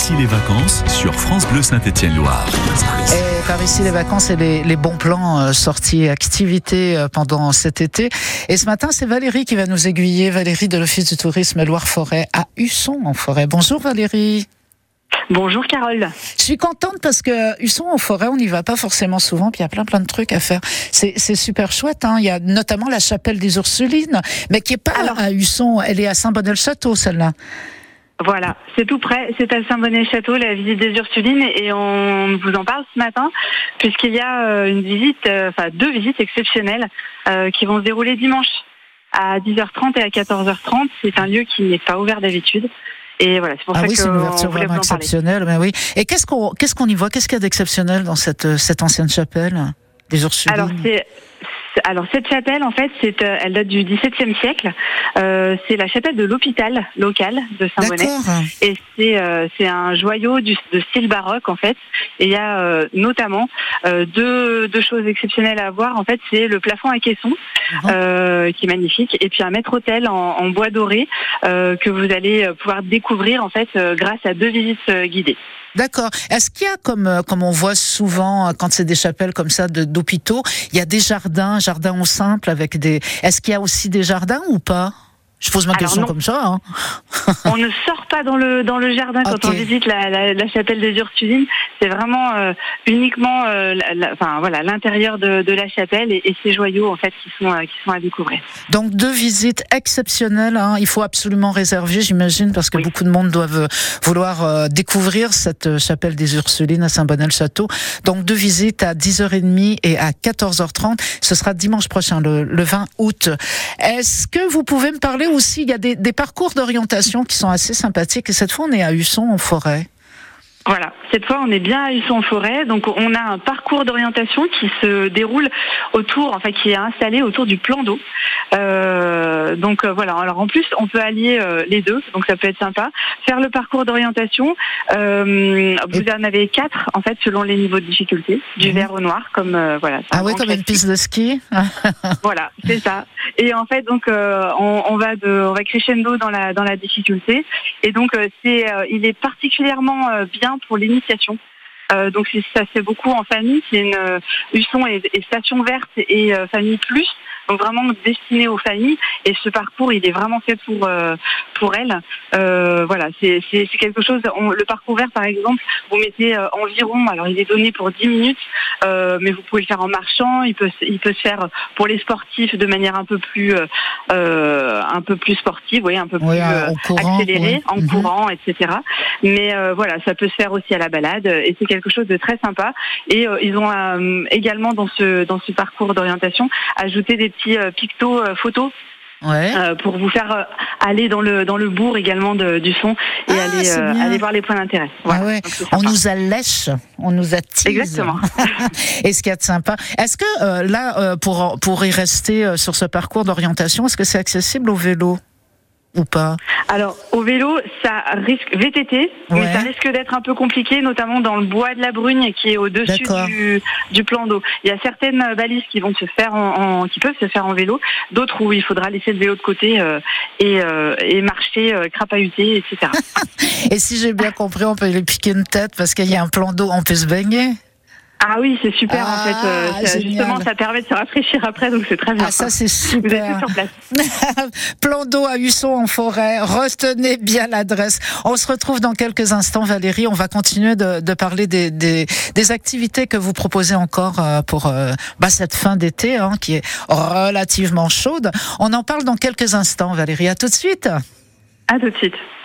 ici les vacances sur France Bleu Saint-Étienne-Loire. Et par ici les vacances et les, les bons plans euh, sorties activités euh, pendant cet été. Et ce matin, c'est Valérie qui va nous aiguiller. Valérie de l'Office du tourisme Loire-Forêt à Husson en forêt. Bonjour Valérie. Bonjour Carole. Je suis contente parce que Husson en forêt, on n'y va pas forcément souvent, puis il y a plein plein de trucs à faire. C'est c'est super chouette. Hein. Il y a notamment la chapelle des Ursulines, mais qui est pas Alors- à Husson. Elle est à Saint-Bonnet-le-Château, celle-là. Voilà, c'est tout près, c'est à Saint-Bonnet-Château, la visite des Ursulines, et on vous en parle ce matin, puisqu'il y a euh, une visite, euh, enfin deux visites exceptionnelles euh, qui vont se dérouler dimanche à 10h30 et à 14h30. C'est un lieu qui n'est pas ouvert d'habitude. Et voilà, c'est pour Ah ça oui, c'est une ouverture vraiment exceptionnelle. Mais oui. Et qu'est-ce qu'on qu'est-ce qu'on y voit? Qu'est-ce qu'il y a d'exceptionnel dans cette cette ancienne chapelle des Ursulines? Alors c'est c'est- alors cette chapelle en fait c'est euh, elle date du XVIIe siècle. Euh, c'est la chapelle de l'hôpital local de Saint-Bonnet. Et c'est euh, c'est un joyau du, de style baroque en fait. Et il y a euh, notamment euh, deux, deux choses exceptionnelles à voir. En fait, c'est le plafond à caisson Mhm. euh, qui est magnifique, et puis un maître hôtel en, en bois doré euh, que vous allez pouvoir découvrir en fait grâce à deux visites guidées. D'accord. Est-ce qu'il y a, comme, euh, comme on voit souvent euh, quand c'est des chapelles comme ça d'hôpitaux, il y a des jardins, jardins au simple avec des. Est-ce qu'il y a aussi des jardins ou pas? Je pose ma Alors question non. comme ça. hein. on ne sort pas dans le dans le jardin quand on visite la, la, la chapelle des Ursulines. C'est vraiment euh, uniquement euh, la- enfin voilà l'intérieur de, de la chapelle et, et ces joyaux en fait qui sont euh, qui sont à découvrir. Donc deux visites exceptionnelles. hein. Il faut absolument réserver, j'imagine, parce que Oui. beaucoup de monde doivent vouloir euh, découvrir cette euh, chapelle des Ursulines à Saint-Bonnet-le-Château. Donc deux visites à 10h30 et à 14h30. Ce sera dimanche prochain, le, le 20 août. Est-ce que vous pouvez me parler aussi Il y a des, parcours d'orientation qui sont assez sympathiques. Et cette fois, on est à Husson en forêt. Voilà, cette fois on est bien à Husson en forêt, donc on a un parcours d'orientation qui se déroule autour, enfin qui est installé autour du plan d'eau. Euh, donc euh, voilà, alors en plus on peut allier euh, les deux, donc ça peut être sympa. Faire le parcours d'orientation, euh, vous en avez quatre en fait selon les niveaux de difficulté, du Mhm. vert au noir, comme euh, voilà. Ah oui, comme une piste de ski. Voilà, c'est ça. Et en fait, donc, euh, on, on va de, on va crescendo dans la dans la difficulté. Et donc, euh, c'est, euh, il est particulièrement euh, bien pour l'initiation. Euh, donc, c'est- ça fait beaucoup en famille. C'est une euh, Husson et, et station verte et euh, famille plus. Donc vraiment destiné aux familles. Et ce parcours, il est vraiment fait pour euh, pour elles. Euh, voilà, c'est c'est c'est quelque chose. on- le parcours vert, par exemple, vous mettez euh, environ. Alors, il est donné pour 10 minutes, euh, mais vous pouvez le faire en marchant. Il peut se- il peut se faire pour les sportifs de manière un peu plus euh, un peu plus sportive, vous voyez, un peu plus euh, en courant. accéléré, oui. en Mhm. courant, etc. Mais euh, voilà, ça peut se faire aussi à la balade et c'est quelque chose de très sympa. Et euh, ils ont euh, également dans ce dans ce parcours d'orientation ajouté des petits pictos photos Ouais. euh, pour vous faire euh, aller dans le dans le bourg également de- du son et Ah, aller euh, aller voir les points d'intérêt. Ah ouais. On nous allèche, on nous attise. Exactement. Et ce qu'il y a de sympa. Est-ce que euh, là, euh, pour, pour y rester euh, sur ce parcours d'orientation, est-ce que c'est accessible au vélo ou pas? Alors au vélo, ça risque VTT, mais ça risque d'être un peu compliqué, notamment dans le bois de la Brugne qui est au-dessus du, du plan d'eau. Il y a certaines balises qui vont se faire en, en- qui peuvent se faire en vélo, d'autres où il faudra laisser le vélo de côté euh, et, euh, et marcher, euh, crapahuter, etc. Et si j'ai bien compris, on peut lui piquer une tête parce qu'il y a un plan d'eau, on peut se baigner. Ah oui, c'est super Ah, en fait. euh, ça- génial. justement, ça permet de se rafraîchir après, donc c'est très bien. Ah, ça c'est Vous êtes super. sur place. plan d'eau à Husson en forêt. Retenez bien l'adresse. On se retrouve dans quelques instants, Valérie. On va continuer de, de parler des, des, des activités que vous proposez encore euh, pour euh, bah, cette fin d'été hein, qui est relativement chaude. On en parle dans quelques instants, Valérie. À tout de suite. À tout de suite.